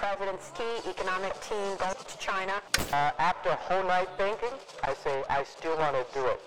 president's key economic team goes to China. Uh, after a whole night thinking, I say I still want to do it.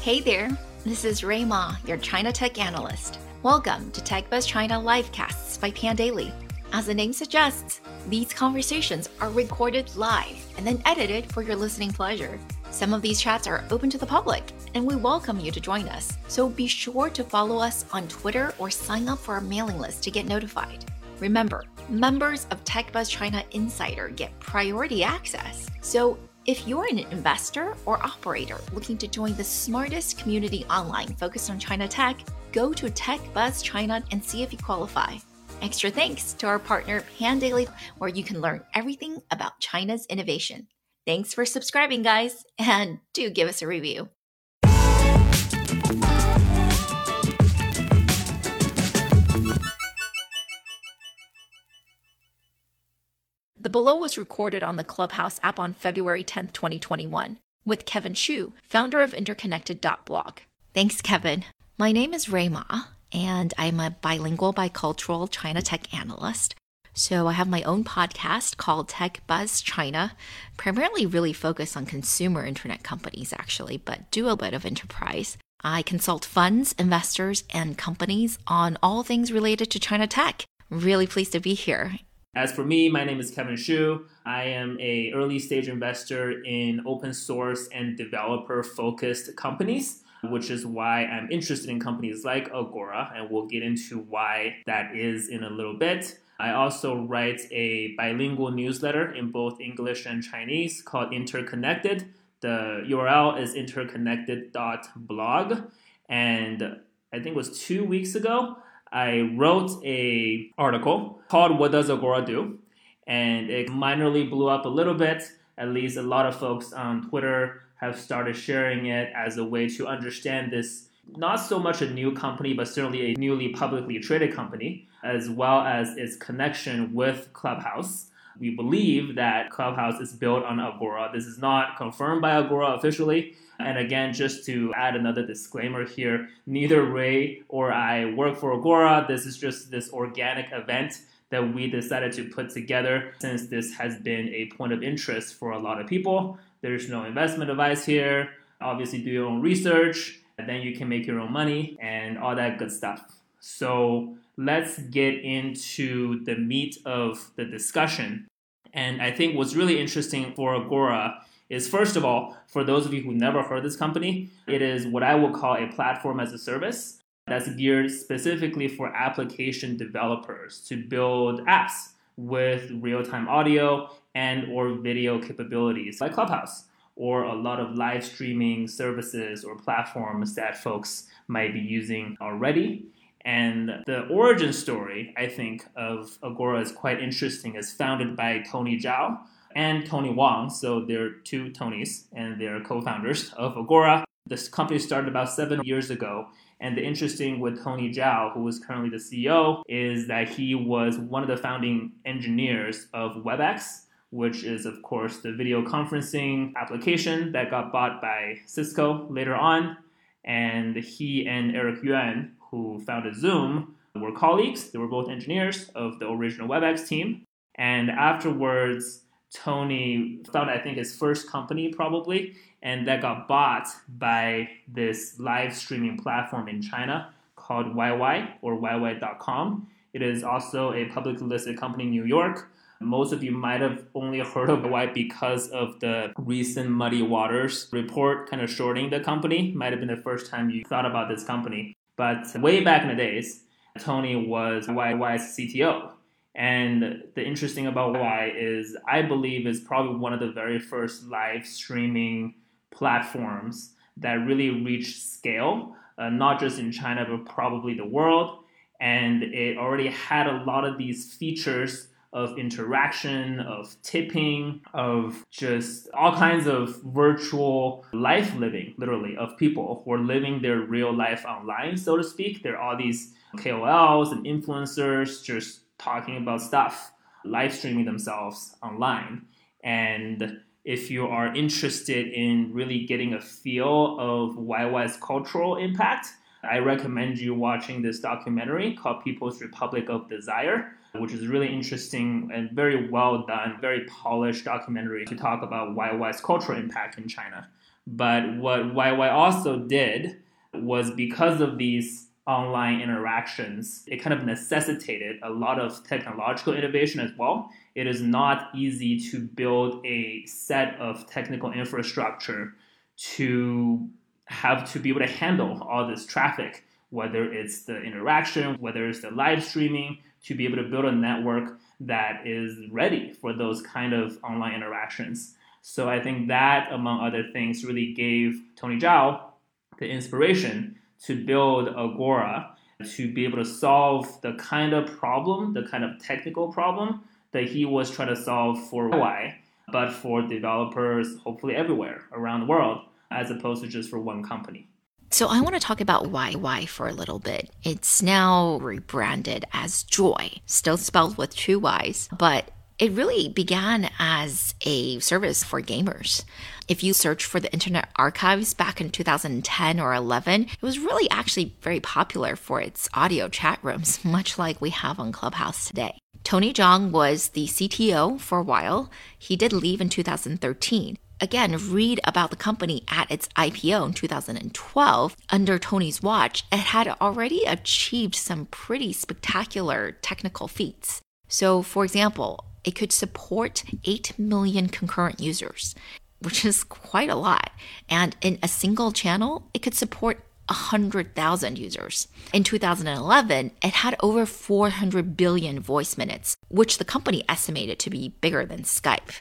Hey there, this is Rui Ma, your China Tech Analyst. Welcome to TechBuzz China Livecasts by Pandaily. As the name suggests, these conversations are recorded live and then edited for your listening pleasure. Some of these chats are open to the public, and we welcome you to join us. So be sure to follow us on Twitter or sign up for our mailing list to get notified. Remember, members of TechBuzz China Insider get priority access. So if you're an investor or operator looking to join the smartest community online focused on China tech, go to TechBuzz China and see if you qualify. Extra thanks to our partner Pandaily, where you can learn everything about China's innovation. Thanks for subscribing, guys, and do give us a review. The below was recorded on the Clubhouse app on February 10, 2021, with Kevin Xu, founder of Interconnected.blog. Thanks, Kevin. My name is Rui Ma, and I'm a bilingual, bicultural China tech analyst. So I have my own podcast called Tech Buzz China, primarily really focused on consumer internet companies, actually, but do a bit of enterprise. I consult funds, investors, and companies on all things related to China tech. Really pleased to be here. As for me, my name is Kevin Xu. I am a early stage investor in open source and developer focused companies, which is why I'm interested in companies like Agora, and we'll get into why that is in a little bit. I also write a bilingual newsletter in both English and Chinese called Interconnected. The URL is interconnected.blog. And I think it was two weeks ago, I wrote a article called "What Does Agora Do," and it minorly blew up a little bit. At least a lot of folks on Twitter have started sharing it as a way to understand this not so much a new company, but certainly a newly publicly traded company, as well as its connection with Clubhouse. We believe that Clubhouse is built on Agora. This is not confirmed by Agora officially. And again, just to add another disclaimer here, neither Rui or I work for Agora. This is just this organic event that we decided to put together since this has been a point of interest for a lot of people. There's no investment advice here. Obviously, do your own research, and then you can make your own money and all that good stuff. So, let's get into the meat of the discussion. And I think what's really interesting for Agora is first of all, for those of you who never heard this company, it is what I would call a platform as a service that's geared specifically for application developers to build apps with real-time audio and or video capabilities like Clubhouse or a lot of live streaming services or platforms that folks might be using already. And the origin story, I think, of Agora is quite interesting. It's founded by Tony Zhao and Tony Wang. So they're two Tonys, and they're co-founders of Agora. This company started about seven years ago. And the interesting with Tony Zhao, who is currently the CEO, is that he was one of the founding engineers of WebEx, which is, of course, the video conferencing application that got bought by Cisco later on. And he and Eric Yuan, who founded Zoom, were colleagues. They were both engineers of the original WebEx team. And afterwards, Tony founded, I think, his first company probably, and that got bought by this live streaming platform in China called YY or YY.com. It is also a publicly listed company in New York. Most of you might have only heard of YY because of the recent Muddy Waters report kind of shorting the company. Might have been the first time you thought about this company. But way back in the days, Tony was YY's CTO. And the interesting about why is I believe is probably one of the very first live streaming platforms that really reached scale, uh, not just in China, but probably the world. And it already had a lot of these features of interaction, of tipping, of just all kinds of virtual life living, literally, of people who are living their real life online, so to speak. There are all these KOLs and influencers just talking about stuff live streaming themselves online. And if you are interested in really getting a feel of YY's cultural impact, I recommend you watching this documentary called People's Republic of Desire, which is really interesting and very well done, very polished documentary to talk about YY's cultural impact in China. But what YY also did was because of these online interactions, it kind of necessitated a lot of technological innovation as well. It is not easy to build a set of technical infrastructure to have to be able to handle all this traffic, whether it's the interaction, whether it's the live streaming, to be able to build a network that is ready for those kind of online interactions. So I think that, among other things, really gave Tony Zhao the inspiration to build Agora to be able to solve the kind of problem, the kind of technical problem that he was trying to solve for YY, but for developers hopefully everywhere around the world, as opposed to just for one company. So I want to talk about YY for a little bit. It's now rebranded as Joy, still spelled with two Y's, but it really began as a service for gamers. If you search for the Internet Archives back in 2010 or 11, it was really actually very popular for its audio chat rooms, much like we have on Clubhouse today. Tony Zhao was the CTO for a while. He did leave in 2013. Again, read about the company at its IPO in 2012. Under Tony's watch, it had already achieved some pretty spectacular technical feats. So, for example, it could support 8 million concurrent users, which is quite a lot. And in a single channel, it could support 100,000 users. In 2011, it had over 400 billion voice minutes, which the company estimated to be bigger than Skype,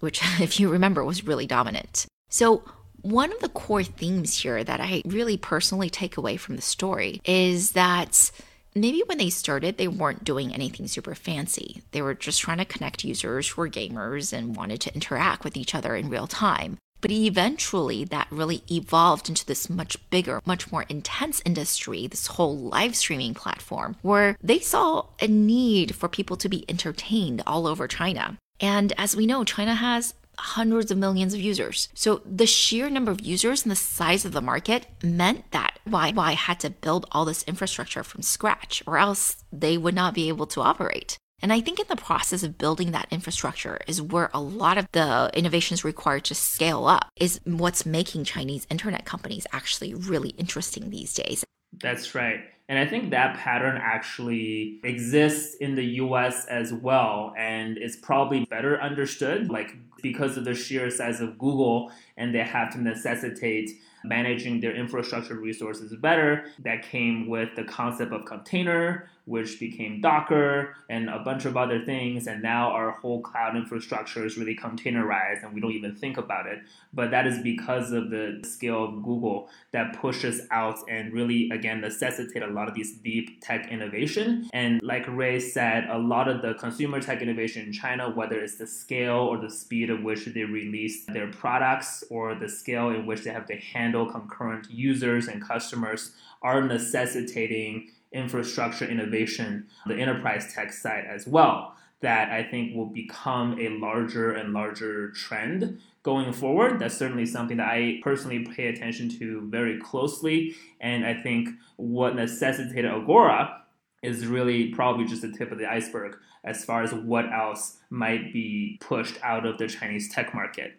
which, if you remember, was really dominant. So, one of the core themes here that I really personally take away from the story is that maybe when they started, they weren't doing anything super fancy. They were just trying to connect users who were gamers and wanted to interact with each other in real time. But eventually, that really evolved into this much bigger, much more intense industry, this whole live streaming platform, where they saw a need for people to be entertained all over China. And as we know, China has hundreds of millions of users. So the sheer number of users and the size of the market meant that YY had to build all this infrastructure from scratch, or else they would not be able to operate. And I think in the process of building that infrastructure is where a lot of the innovations required to scale up is what's making Chinese internet companies actually really interesting these days. That's right. And I think that pattern actually exists in the US as well. And it's probably better understood, like because of the sheer size of Google, and they have to necessitate managing their infrastructure resources better. That came with the concept of container, which became Docker and a bunch of other things. And now our whole cloud infrastructure is really containerized and we don't even think about it. But that is because of the scale of Google that pushes out and really, again, necessitate a lot of these deep tech innovation. And like Rui said, a lot of the consumer tech innovation in China, whether it's the scale or the speed of which they release their products or the scale in which they have to handle concurrent users and customers, are necessitating infrastructure innovation, the enterprise tech side as well, that I think will become a larger and larger trend going forward. That's certainly something that I personally pay attention to very closely. And I think what necessitated Agora is really probably just the tip of the iceberg as far as what else might be pushed out of the Chinese tech market.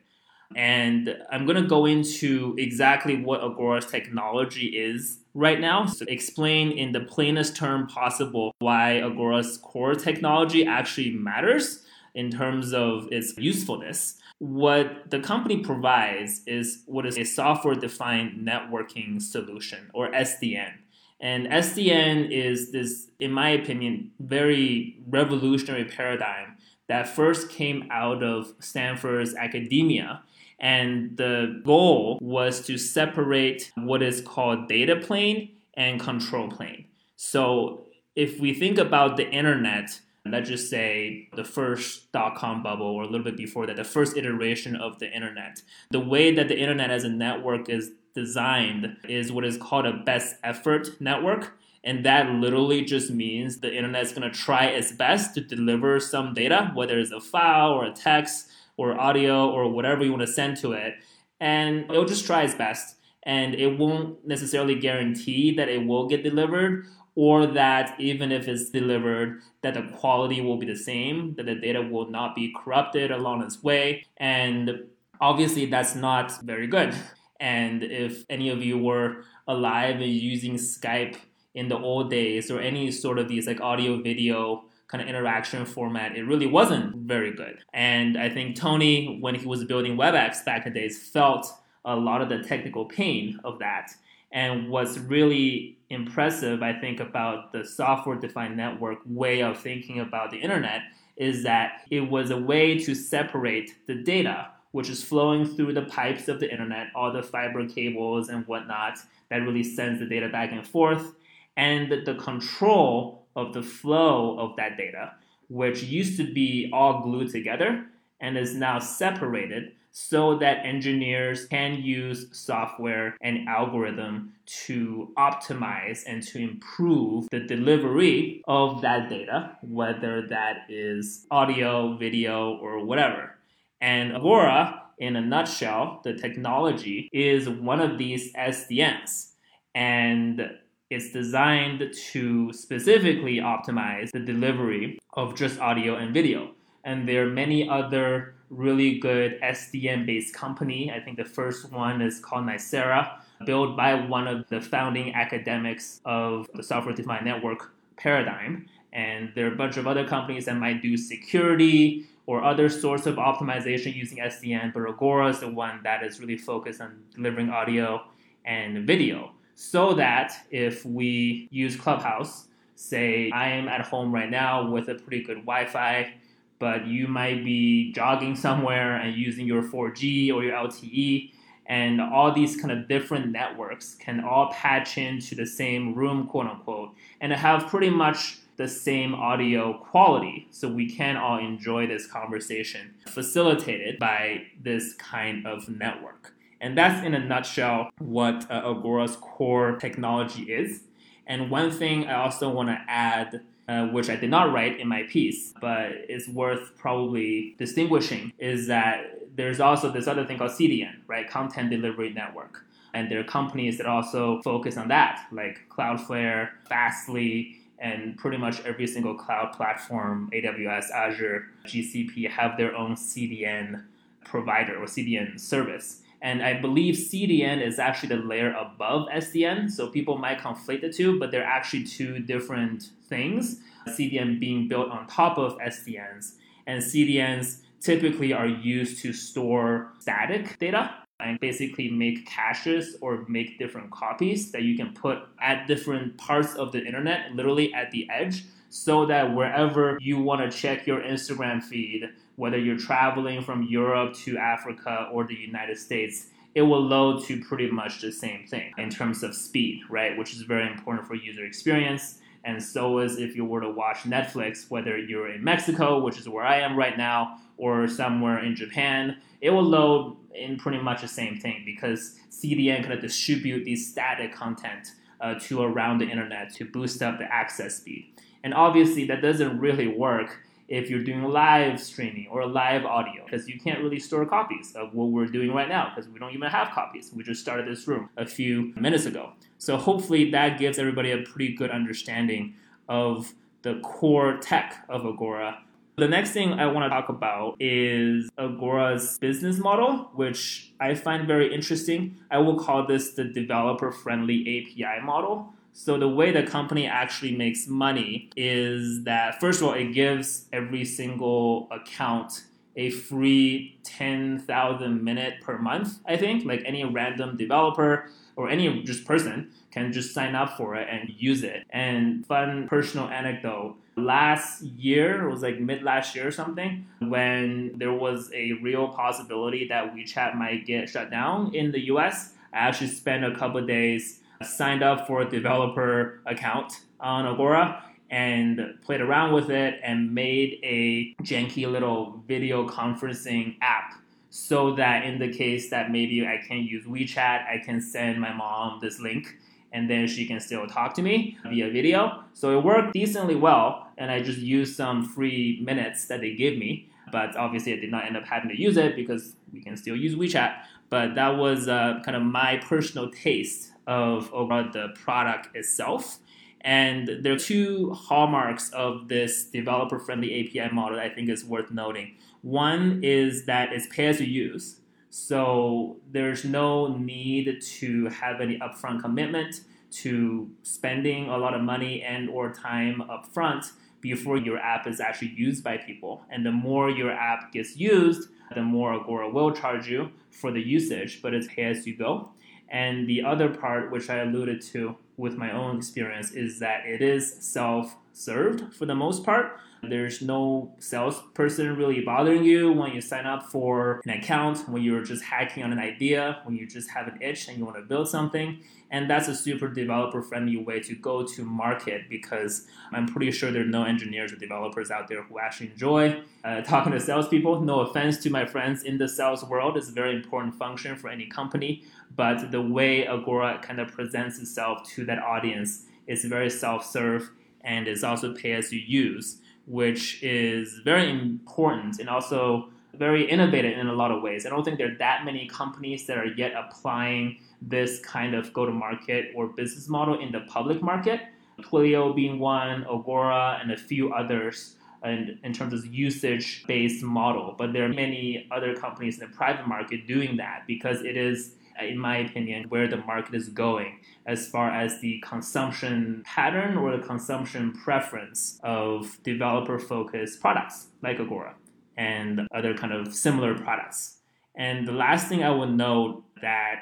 And I'm going to go into exactly what Agora's technology is right now. So explain in the plainest term possible why Agora's core technology actually matters in terms of its usefulness. What the company provides is what is a software defined networking solution or SDN. And SDN is this, in my opinion, very revolutionary paradigm that first came out of Stanford's academia and the goal was to separate what is called data plane and control plane. So if we think about the internet, let's just say the first dot com bubble or a little bit before that, the first iteration of the internet, the way that the internet as a network is designed is what is called a best effort network. And that literally just means the internet is going to try its best to deliver some data, whether it's a file or a text or mm-hmm. audio or whatever you want to send to it. And it'll just try its best. And it won't necessarily guarantee that it will get delivered or that even if it's delivered, that the quality will be the same, that the data will not be corrupted along its way. And obviously, that's not very good. And if any of you were alive and using Skype in the old days or any sort of these like audio video kind of interaction format, it really wasn't very good. And I think Tony, when he was building WebEx back in the days, felt a lot of the technical pain of that. And what's really impressive, I think, about the software defined network way of thinking about the internet is that it was a way to separate the data, which is flowing through the pipes of the internet, all the fiber cables and whatnot that really sends the data back and forth and the control of the flow of that data, which used to be all glued together and is now separated so that engineers can use software and algorithm to optimize and to improve the delivery of that data, whether that is audio, video, or whatever. And Agora, in a nutshell, the technology is one of these SDNs. And it's designed to specifically optimize the delivery of just audio and video. And there are many other really good SDN based company. I think the first one is called Nicira, built by one of the founding academics of the software defined network paradigm. And there are a bunch of other companies that might do security or other sorts of optimization using SDN, but Agora is the one that is really focused on delivering audio and video so that if we use Clubhouse, say I am at home right now with a pretty good Wi Fi, but you might be jogging somewhere and using your 4G or your LTE, and all these kind of different networks can all patch into the same room, quote unquote, and have pretty much the same audio quality. So we can all enjoy this conversation facilitated by this kind of network. And that's in a nutshell what uh, Agora's core technology is. And one thing I also want to add, uh, which I did not write in my piece, but is worth probably distinguishing, is that there's also this other thing called CDN, right? Content Delivery Network. And there are companies that also focus on that, like Cloudflare, Fastly, and pretty much every single cloud platform, AWS, Azure, GCP, have their own CDN provider or CDN service. And I believe CDN is actually the layer above SDN. So people might conflate the two, but they're actually two different things. CDN being built on top of SDNs. And CDNs typically are used to store static data and basically make caches or make different copies that you can put at different parts of the internet, literally at the edge, so that wherever you want to check your Instagram feed, whether you're traveling from Europe to Africa or the United States, it will load to pretty much the same thing in terms of speed, right? Which is very important for user experience. And so is if you were to watch Netflix, whether you're in Mexico, which is where I am right now, or somewhere in Japan, it will load in pretty much the same thing because CDN kind of distribute these static content uh, to around the internet to boost up the access speed. And obviously, that doesn't really work if you're doing live streaming or live audio because you can't really store copies of what we're doing right now because we don't even have copies. We just started this room a few minutes ago. So hopefully that gives everybody a pretty good understanding of the core tech of Agora. The next thing I want to talk about is Agora's business model, which I find very interesting. I will call this the developer friendly API model. So the way the company actually makes money is that first of all, it gives every single account a free 10,000 minute per month, I think. Like any random developer or any just person can just sign up for it and use it. And fun personal anecdote. Last year, it was like mid last year or something, when there was a real possibility that WeChat might get shut down in the US, I actually spent a couple days signed up for a developer account on Agora and played around with it and made a janky little video conferencing app so that in the case that maybe I can't use WeChat, I can send my mom this link and then she can still talk to me via video. So it worked decently well, and I just used some free minutes that they gave me. But obviously, I did not end up having to use it because we can still use WeChat. But that was uh, kind of my personal taste of overall the product itself. And there are two hallmarks of this developer friendly API model I think is worth noting. One is that it's pay as you use. So there's no need to have any upfront commitment to spending a lot of money and or time upfront before your app is actually used by people. And the more your app gets used, the more Agora will charge you for the usage, but it's pay as you go. And the other part, which I alluded to with my own experience, is that it is self served for the most part. There's no salesperson really bothering you when you sign up for an account, when you're just hacking on an idea, when you just have an itch and you want to build something. And that's a super developer friendly way to go to market because I'm pretty sure there are no engineers or developers out there who actually enjoy uh, talking to salespeople. No offense to my friends in the sales world, it's a very important function for any company. But the way Agora kind of presents itself to that audience is very self serve and is also pay as you use, which is very important and also very innovative in a lot of ways. I don't think there are that many companies that are yet applying this kind of go to market or business model in the public market. Twilio being one, Agora, and a few others in, in terms of usage based model. But there are many other companies in the private market doing that because it is in my opinion, where the market is going as far as the consumption pattern or the consumption preference of developer focused products like Agora and other kind of similar products. And the last thing I would note that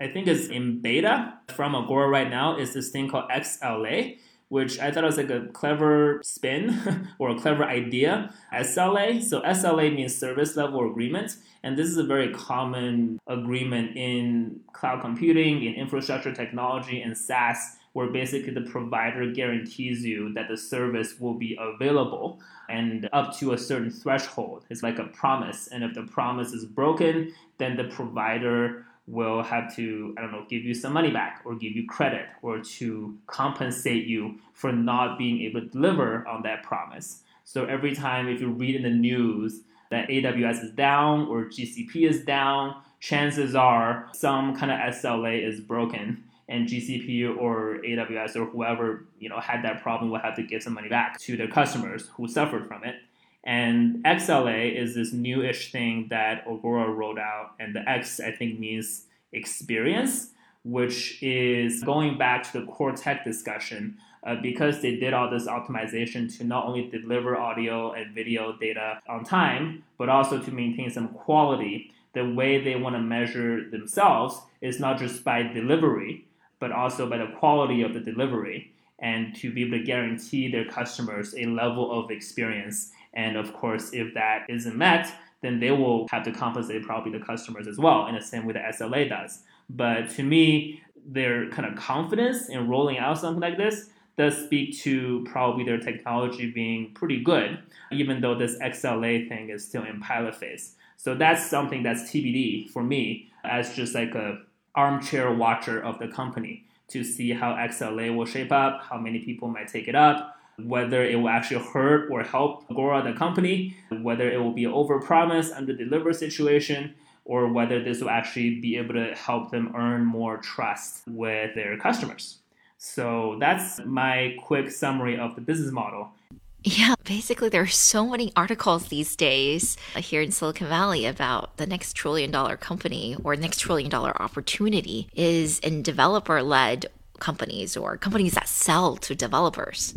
I think is in beta from Agora right now is this thing called XLA, which I thought was like a clever spin or a clever idea. SLA, so SLA means service level agreement, and this is a very common agreement in cloud computing, in infrastructure technology, and SaaS, where basically the provider guarantees you that the service will be available and up to a certain threshold. It's like a promise, and if the promise is broken, then the provider will have to, I don't know, give you some money back or give you credit or to compensate you for not being able to deliver on that promise. So every time if you read in the news that AWS is down or GCP is down, chances are some kind of SLA is broken and GCP or AWS or whoever, you know, had that problem will have to give some money back to their customers who suffered from it. And XLA is this newish thing that Agora rolled out, and the X I think means experience, which is going back to the core tech discussion. Uh, because they did all this optimization to not only deliver audio and video data on time, but also to maintain some quality. The way they want to measure themselves is not just by delivery, but also by the quality of the delivery, and to be able to guarantee their customers a level of experience and of course, if that isn't met, then they will have to compensate probably the customers as well in the same way that SLA does. But to me, their kind of confidence in rolling out something like this does speak to probably their technology being pretty good, even though this XLA thing is still in pilot phase. So that's something that's TBD for me as just like a armchair watcher of the company to see how XLA will shape up, how many people might take it up, whether it will actually hurt or help Agora, the company, whether it will be overpromise, under deliver situation, or whether this will actually be able to help them earn more trust with their customers. So that's my quick summary of the business model. Yeah, basically, there are so many articles these days here in Silicon Valley about the next trillion dollar company or next trillion dollar opportunity is in developer led companies or companies that sell to developers.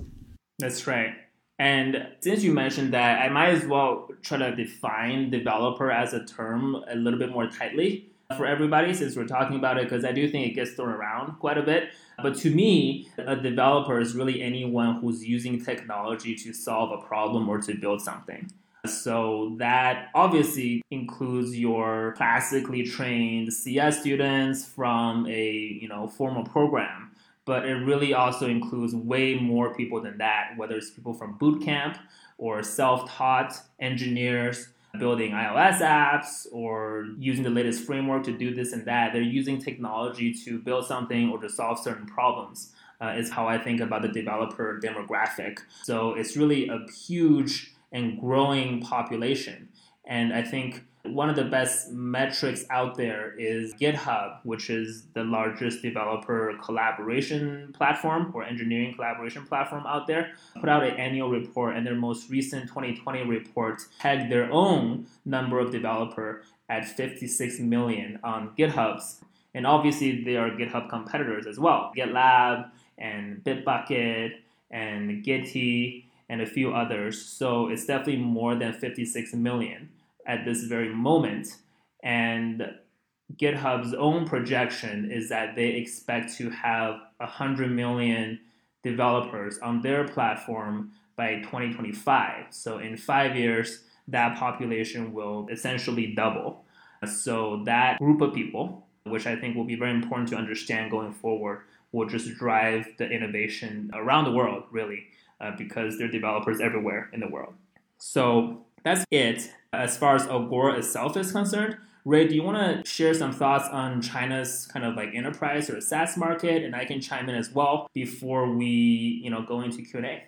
That's right. And since you mentioned that, I might as well try to define developer as a term a little bit more tightly for everybody since we're talking about it because I do think it gets thrown around quite a bit. But to me, a developer is really anyone who's using technology to solve a problem or to build something. So that obviously includes your classically trained CS students from a you know formal program but it really also includes way more people than that, whether it's people from boot camp or self taught engineers building iOS apps or using the latest framework to do this and that. They're using technology to build something or to solve certain problems. Uh, is how I think about the developer demographic. So it's really a huge and growing population. And I think one of the best metrics out there is GitHub, which is the largest developer collaboration platform or engineering collaboration platform out there, put out an annual report, and their most recent 2020 report tagged their own number of developer at 56 million on GitHub's. And obviously, they are GitHub competitors as well GitLab and Bitbucket and Gitee and a few others. So it's definitely more than 56 million at this very moment. And GitHub's own projection is that they expect to have 100 million developers on their platform by 2025. So in five years, that population will essentially double. So that group of people, which I think will be very important to understand going forward, will just drive the innovation around the world, really, uh, because there are developers everywhere in the world. So that's it as far as Agora itself is concerned. Rui, do you want to share some thoughts on China's kind of like enterprise or SaaS market, and I can chime in as well before we, you know, go into Q and A.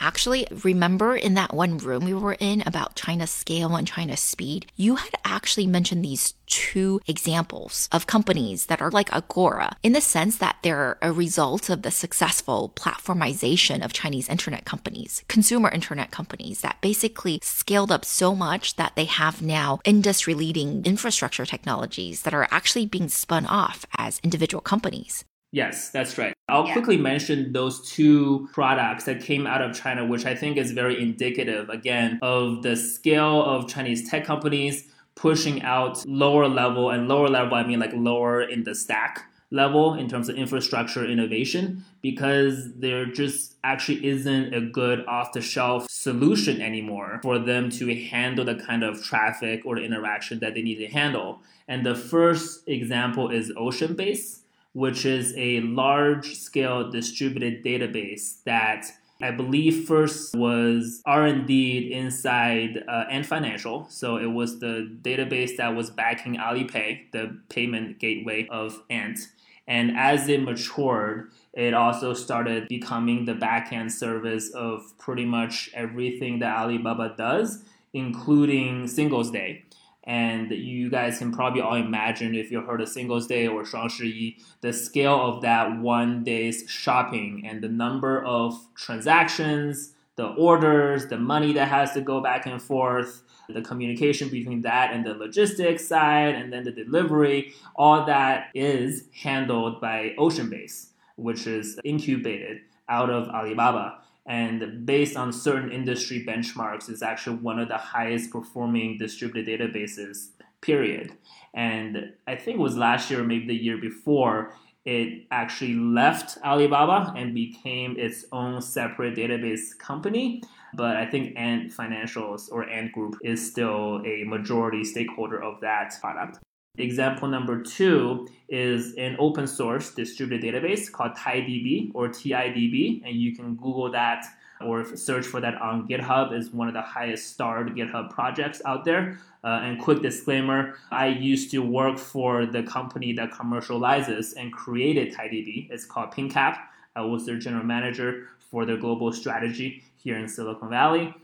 Actually, remember in that one room we were in about China's scale and China's speed, you had actually mentioned these two examples of companies that are like Agora in the sense that they're a result of the successful platformization of Chinese internet companies, consumer internet companies that basically scaled up so much that they have now industry leading infrastructure technologies that are actually being spun off as individual companies. Yes, that's right. I'll yeah. quickly mention those two products that came out of China, which I think is very indicative, again, of the scale of Chinese tech companies pushing out lower level and lower level, I mean like lower in the stack level in terms of infrastructure innovation because there just actually isn't a good off the shelf solution anymore for them to handle the kind of traffic or interaction that they need to handle. And the first example is OceanBase which is a large scale distributed database that I believe first was R&D inside uh, Ant Financial. So it was the database that was backing Alipay, the payment gateway of Ant. And as it matured, it also started becoming the backend service of pretty much everything that Alibaba does, including Singles Day. And you guys can probably all imagine if you heard of Singles Day or Shangshi, the scale of that one day's shopping and the number of transactions, the orders, the money that has to go back and forth, the communication between that and the logistics side, and then the delivery, all that is handled by OceanBase, which is incubated out of Alibaba and based on certain industry benchmarks is actually one of the highest performing distributed databases period. And i think it was last year or maybe the year before it actually left alibaba and became its own separate database company. But i think ant financials or ant group is still a majority stakeholder of that product Example number two is an open source distributed database called TiDB or TIDB, and you can Google that or search for that on GitHub. is one of the highest starred GitHub projects out there. Uh, and quick disclaimer: I used to work for the company that commercializes and created TiDB. It's called PingCap. I was their general manager for their global strategy here in Silicon Valley.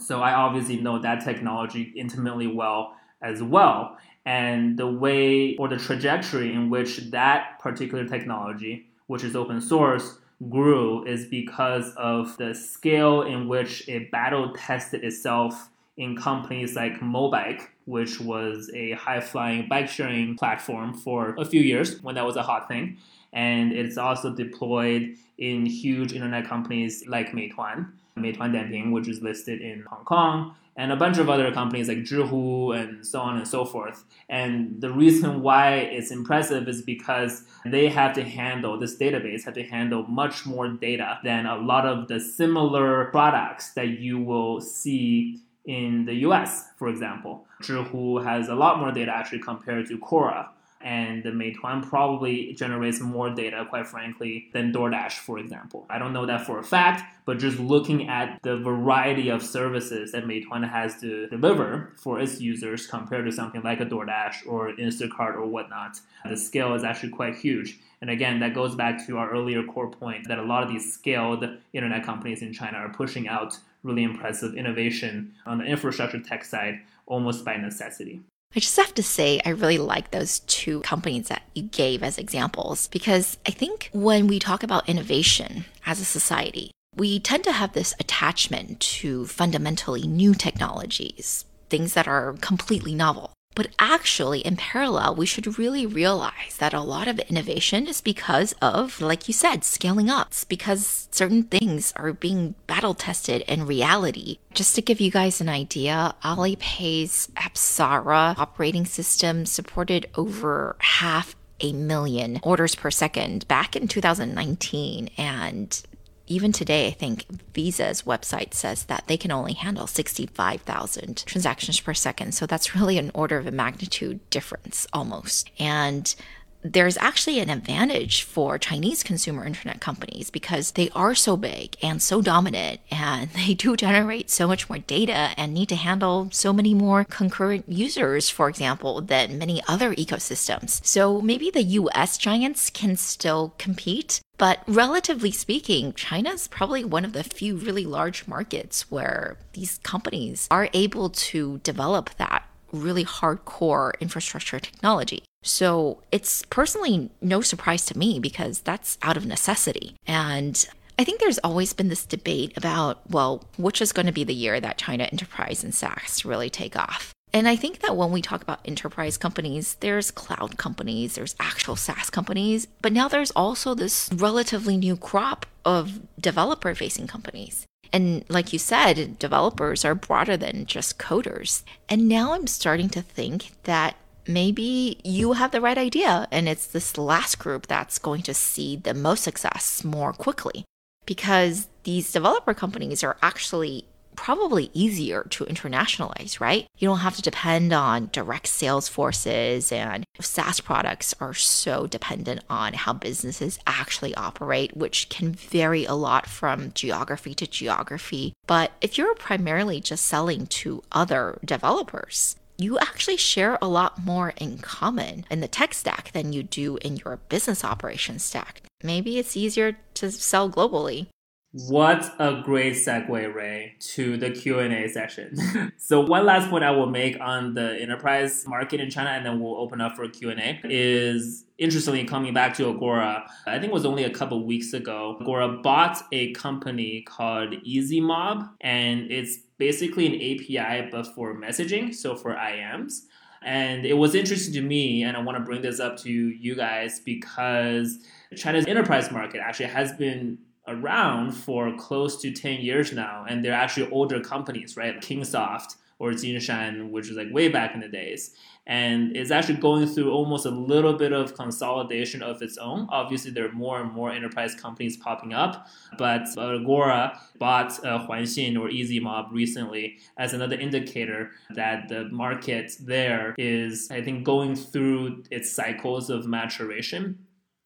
So I obviously know that technology intimately well as well and the way or the trajectory in which that particular technology, which is open source, grew is because of the scale in which it battle tested itself in companies like Mobike, which was a high flying bike sharing platform for a few years when that was a hot thing. And it's also deployed in huge internet companies like Meituan, Meituan Dianping, which is listed in Hong Kong, and a bunch of other companies like Zhihu and so on and so forth. And the reason why it's impressive is because they have to handle this database have to handle much more data than a lot of the similar products that you will see in the US, for example. Zhihu has a lot more data actually compared to Quora. And the Meituan probably generates more data, quite frankly, than DoorDash, for example. I don't know that for a fact, but just looking at the variety of services that Meituan has to deliver for its users compared to something like a DoorDash or Instacart or whatnot, the scale is actually quite huge. And again, that goes back to our earlier core point that a lot of these scaled internet companies in China are pushing out really impressive innovation on the infrastructure tech side almost by necessity. I just have to say, I really like those two companies that you gave as examples because I think when we talk about innovation as a society, we tend to have this attachment to fundamentally new technologies, things that are completely novel. But actually, in parallel, we should really realize that a lot of innovation is because of, like you said, scaling up. It's because certain things are being battle tested in reality. Just to give you guys an idea, Alipay's Apsara operating system supported over half a million orders per second back in 2019 and even today, I think Visa's website says that they can only handle 65,000 transactions per second. So that's really an order of a magnitude difference almost. And there's actually an advantage for Chinese consumer internet companies because they are so big and so dominant and they do generate so much more data and need to handle so many more concurrent users, for example, than many other ecosystems. So maybe the US giants can still compete. But relatively speaking, China is probably one of the few really large markets where these companies are able to develop that really hardcore infrastructure technology. So it's personally no surprise to me because that's out of necessity. And I think there's always been this debate about, well, which is going to be the year that China enterprise and SaaS really take off. And I think that when we talk about enterprise companies, there's cloud companies, there's actual SaaS companies, but now there's also this relatively new crop of developer facing companies. And like you said, developers are broader than just coders. And now I'm starting to think that maybe you have the right idea and it's this last group that's going to see the most success more quickly because these developer companies are actually probably easier to internationalize, right? You don't have to depend on direct sales forces, and SaaS products are so dependent on how businesses actually operate, which can vary a lot from geography to geography. But if you're primarily just selling to other developers, you actually share a lot more in common in the tech stack than you do in your business operations stack. Maybe it's easier to sell globally. What a great segue, Rui, to the Q&A session. so one last point I will make on the enterprise market in China, and then we'll open up for Q&A, is interestingly coming back to Agora. I think it was only a couple weeks ago. Agora bought a company called EasyMob, and it's basically an API, but for messaging, so for IMs. And it was interesting to me, and I want to bring this up to you guys because China's enterprise market actually has been around for close to 10 years now, and they're actually older companies, right? Kingsoft or Jinshan, which is like way back in the days. And it's actually going through almost a little bit of consolidation of its own. Obviously, there are more and more enterprise companies popping up, but Agora bought uh, Huanxin or EasyMob recently as another indicator that the market there is, I think, going through its cycles of maturation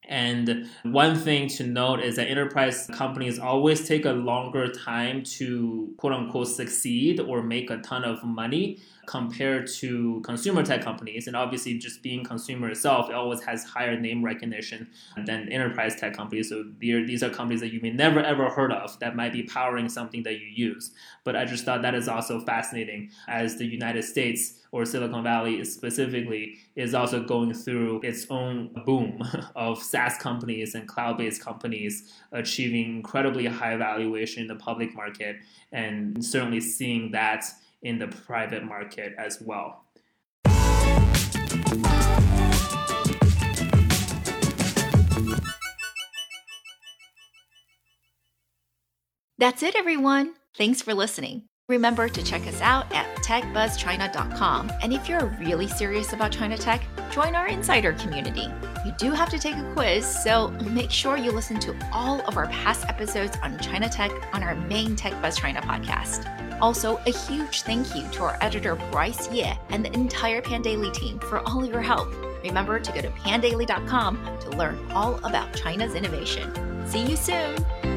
and one thing to note is that enterprise companies always take a longer time to quote unquote succeed or make a ton of money compared to consumer tech companies. And obviously, just being consumer itself, it always has higher name recognition than enterprise tech companies. So these are companies that you may never ever heard of that might be powering something that you use. But I just thought that is also fascinating as the United States or Silicon Valley specifically is also going through its own boom of SaaS companies and cloud based companies achieving incredibly high valuation in the public market and certainly seeing that in the private market as well. That's it, everyone. Thanks for listening. Remember to check us out at techbuzzchina.com. And if you're really serious about China tech, join our insider community. You do have to take a quiz, so make sure you listen to all of our past episodes on China tech on our main Tech Buzz China podcast. Also, a huge thank you to our editor Bryce Ye and the entire Pandaily team for all of your help. Remember to go to pandaily.com to learn all about China's innovation. See you soon!